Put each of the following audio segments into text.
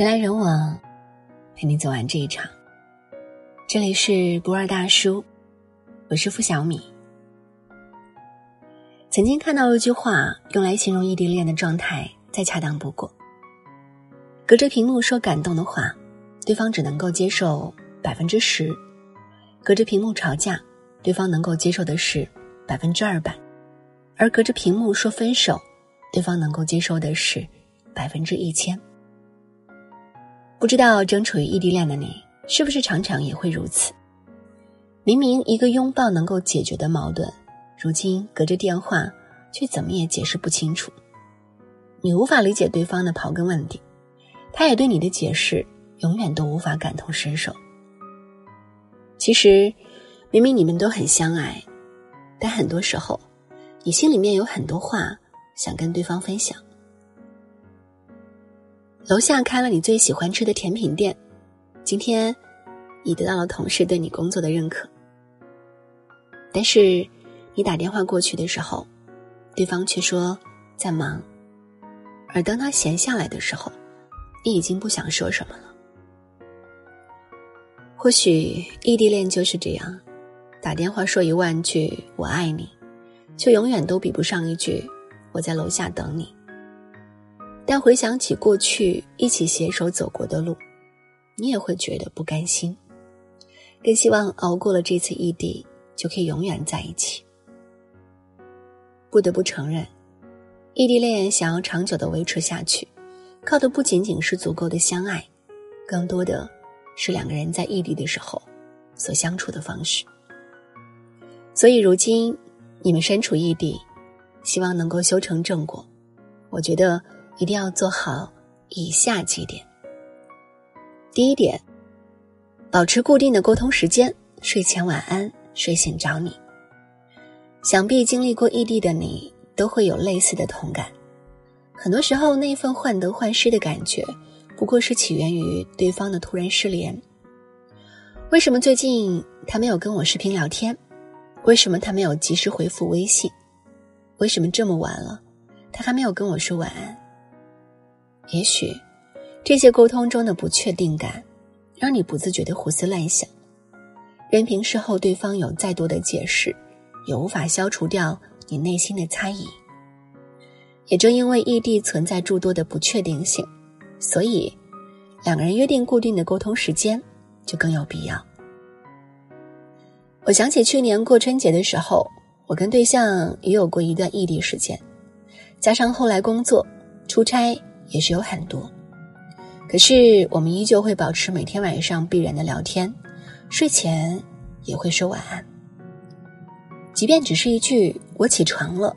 人来人往，陪你走完这一场。这里是不二大叔，我是付小米。曾经看到一句话，用来形容异地恋的状态再恰当不过。隔着屏幕说感动的话，对方只能够接受百分之十；隔着屏幕吵架，对方能够接受的是百分之二百；而隔着屏幕说分手，对方能够接受的是百分之一千。不知道正处于异地恋的你，是不是常常也会如此？明明一个拥抱能够解决的矛盾，如今隔着电话却怎么也解释不清楚。你无法理解对方的刨根问底，他也对你的解释永远都无法感同身受。其实，明明你们都很相爱，但很多时候，你心里面有很多话想跟对方分享。楼下开了你最喜欢吃的甜品店，今天你得到了同事对你工作的认可。但是你打电话过去的时候，对方却说在忙。而当他闲下来的时候，你已经不想说什么了。或许异地恋就是这样，打电话说一万句“我爱你”，却永远都比不上一句“我在楼下等你”。但回想起过去一起携手走过的路，你也会觉得不甘心，更希望熬过了这次异地就可以永远在一起。不得不承认，异地恋想要长久的维持下去，靠的不仅仅是足够的相爱，更多的是两个人在异地的时候所相处的方式。所以如今你们身处异地，希望能够修成正果，我觉得。一定要做好以下几点。第一点，保持固定的沟通时间，睡前晚安，睡醒找你。想必经历过异地的你，都会有类似的同感。很多时候，那份患得患失的感觉，不过是起源于对方的突然失联。为什么最近他没有跟我视频聊天？为什么他没有及时回复微信？为什么这么晚了，他还没有跟我说晚安？也许，这些沟通中的不确定感，让你不自觉的胡思乱想。任凭事后对方有再多的解释，也无法消除掉你内心的猜疑。也正因为异地存在诸多的不确定性，所以两个人约定固定的沟通时间就更有必要。我想起去年过春节的时候，我跟对象也有过一段异地时间，加上后来工作、出差。也是有很多，可是我们依旧会保持每天晚上必然的聊天，睡前也会说晚安。即便只是一句“我起床了”，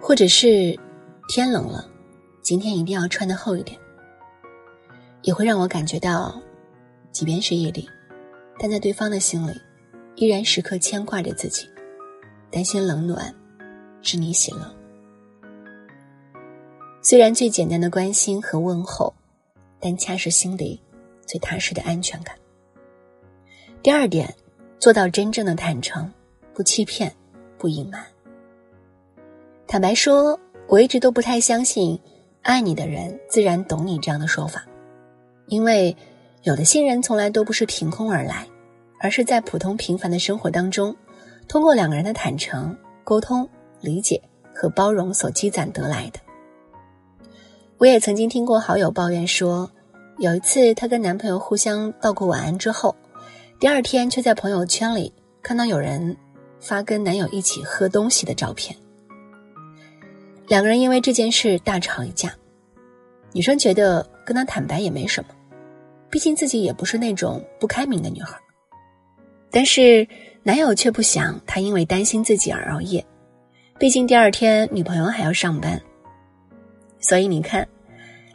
或者是“天冷了，今天一定要穿的厚一点”，也会让我感觉到，即便是异地，但在对方的心里，依然时刻牵挂着自己，担心冷暖，知你喜乐。虽然最简单的关心和问候，但恰是心里最踏实的安全感。第二点，做到真正的坦诚，不欺骗，不隐瞒。坦白说，我一直都不太相信“爱你的人自然懂你”这样的说法，因为有的信任从来都不是凭空而来，而是在普通平凡的生活当中，通过两个人的坦诚、沟通、理解和包容所积攒得来的。我也曾经听过好友抱怨说，有一次她跟男朋友互相道过晚安之后，第二天却在朋友圈里看到有人发跟男友一起喝东西的照片。两个人因为这件事大吵一架，女生觉得跟他坦白也没什么，毕竟自己也不是那种不开明的女孩。但是男友却不想她因为担心自己而熬夜，毕竟第二天女朋友还要上班。所以你看，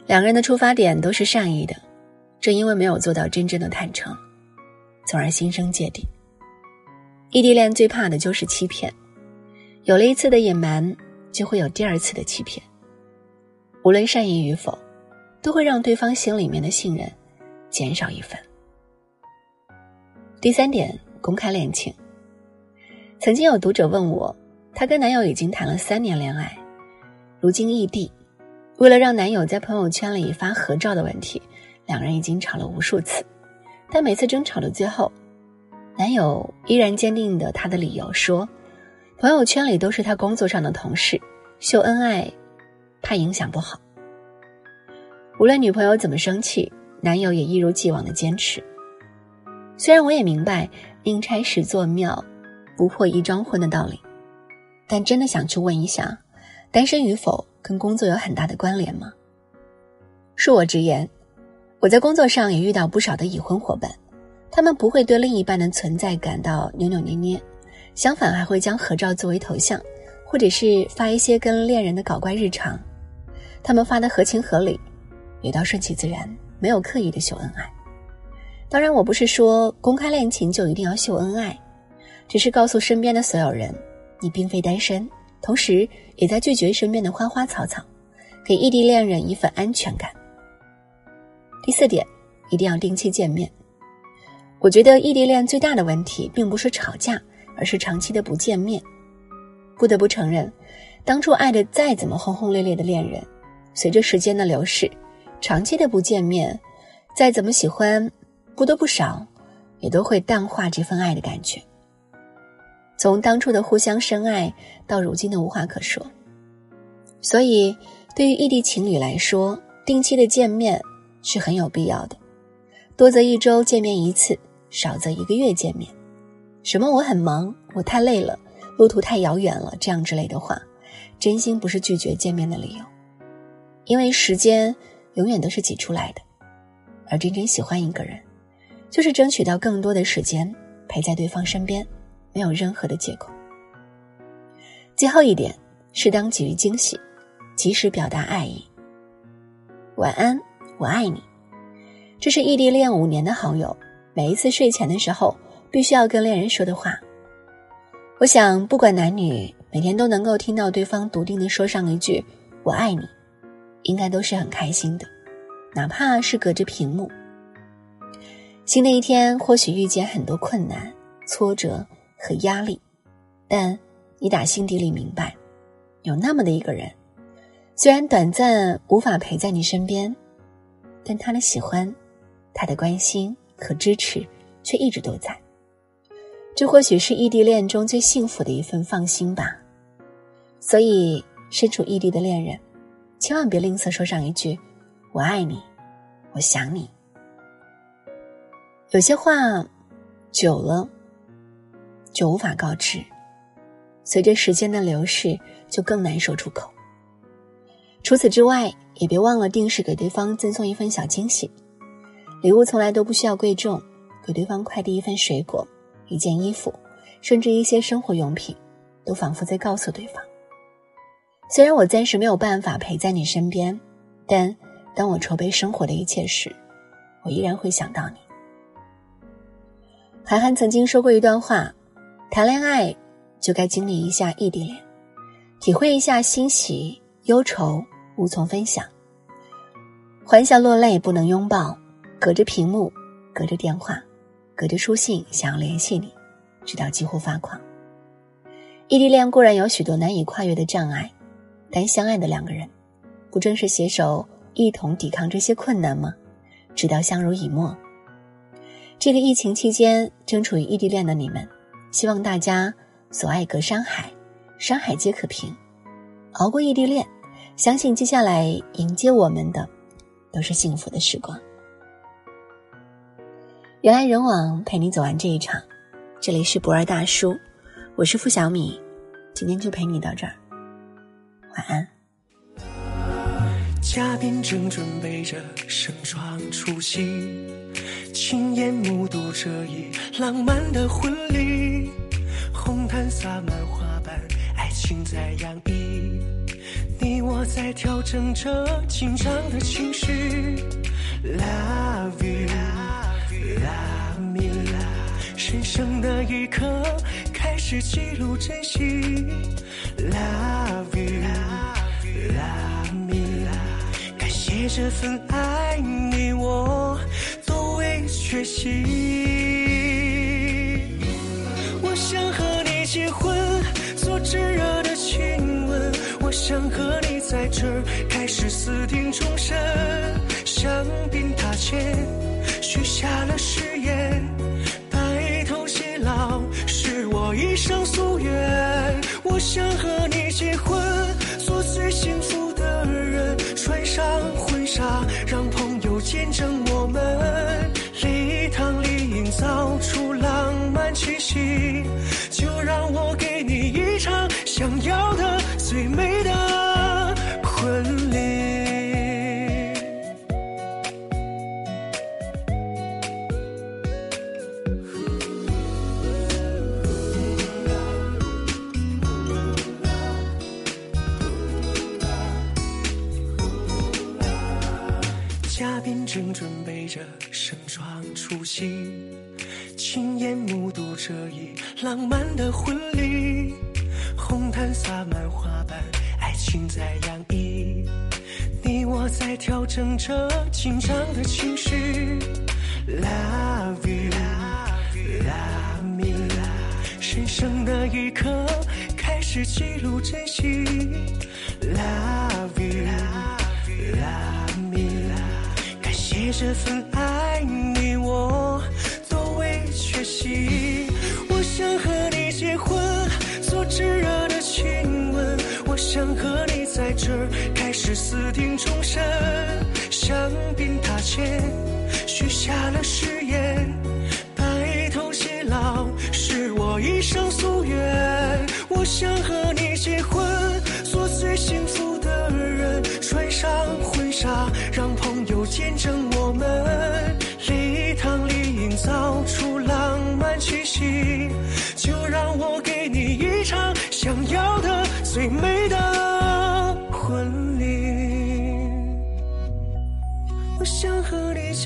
两个人的出发点都是善意的，正因为没有做到真正的坦诚，从而心生芥蒂。异地恋最怕的就是欺骗，有了一次的隐瞒，就会有第二次的欺骗。无论善意与否，都会让对方心里面的信任减少一分。第三点，公开恋情。曾经有读者问我，她跟男友已经谈了三年恋爱，如今异地。为了让男友在朋友圈里发合照的问题，两人已经吵了无数次，但每次争吵的最后，男友依然坚定的他的理由说，朋友圈里都是他工作上的同事，秀恩爱，怕影响不好。无论女朋友怎么生气，男友也一如既往的坚持。虽然我也明白“宁拆十座庙，不破一桩婚”的道理，但真的想去问一下，单身与否跟工作有很大的关联吗？恕我直言，我在工作上也遇到不少的已婚伙伴，他们不会对另一半的存在感到扭扭捏捏，相反还会将合照作为头像，或者是发一些跟恋人的搞怪日常。他们发的合情合理，也倒顺其自然，没有刻意的秀恩爱。当然，我不是说公开恋情就一定要秀恩爱，只是告诉身边的所有人，你并非单身，同时也在拒绝身边的花花草草，给异地恋人一份安全感。第四点，一定要定期见面。我觉得异地恋最大的问题并不是吵架，而是长期的不见面。不得不承认，当初爱的再怎么轰轰烈烈的恋人，随着时间的流逝，长期的不见面，再怎么喜欢。不多不少，也都会淡化这份爱的感觉。从当初的互相深爱到如今的无话可说，所以对于异地情侣来说，定期的见面是很有必要的。多则一周见面一次，少则一个月见面。什么我很忙，我太累了，路途太遥远了，这样之类的话，真心不是拒绝见面的理由。因为时间永远都是挤出来的，而真正喜欢一个人。就是争取到更多的时间陪在对方身边，没有任何的借口。最后一点，适当给予惊喜，及时表达爱意。晚安，我爱你。这是异地恋五年的好友，每一次睡前的时候必须要跟恋人说的话。我想，不管男女，每天都能够听到对方笃定的说上一句“我爱你”，应该都是很开心的，哪怕是隔着屏幕。新的一天或许遇见很多困难、挫折和压力，但你打心底里明白，有那么的一个人，虽然短暂无法陪在你身边，但他的喜欢、他的关心和支持却一直都在。这或许是异地恋中最幸福的一份放心吧。所以，身处异地的恋人，千万别吝啬说上一句“我爱你，我想你”。有些话，久了就无法告知，随着时间的流逝，就更难说出口。除此之外，也别忘了定时给对方赠送一份小惊喜。礼物从来都不需要贵重，给对方快递一份水果、一件衣服，甚至一些生活用品，都仿佛在告诉对方：虽然我暂时没有办法陪在你身边，但当我筹备生活的一切时，我依然会想到你。韩寒曾经说过一段话：谈恋爱就该经历一下异地恋，体会一下欣喜忧愁无从分享，欢笑落泪不能拥抱，隔着屏幕，隔着电话，隔着书信想要联系你，直到几乎发狂。异地恋固然有许多难以跨越的障碍，但相爱的两个人，不正是携手一同抵抗这些困难吗？直到相濡以沫。这个疫情期间正处于异地恋的你们，希望大家所爱隔山海，山海皆可平，熬过异地恋，相信接下来迎接我们的都是幸福的时光。人来人往，陪你走完这一场。这里是不二大叔，我是付小米，今天就陪你到这儿，晚安。嘉宾正准备着盛装出席。亲眼目睹这一浪漫的婚礼，红毯洒满花瓣，爱情在洋溢。你我在调整着紧张的情绪，Love you，Love me，love 神圣的一刻开始记录珍惜，Love you，Love me，love 感谢这份爱你我。学习，我想和你结婚，做炙热的亲吻，我想和你在这开始私定终身，香槟塔前许下了誓。婚礼。红毯洒满花瓣，爱情在洋溢。你我在调整着紧张的情绪。Love you，love me。神圣的一刻，开始记录珍惜。Love you，love me。感谢这份爱，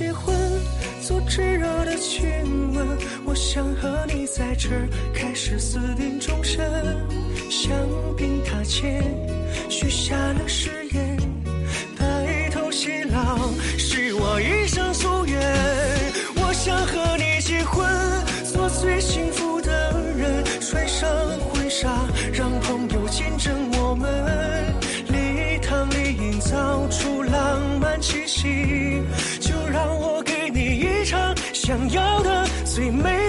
结婚，做炙热的亲吻。我想和你在这开始私定终身。香槟塔前许下了誓言，白头偕老是我一生想要的最美。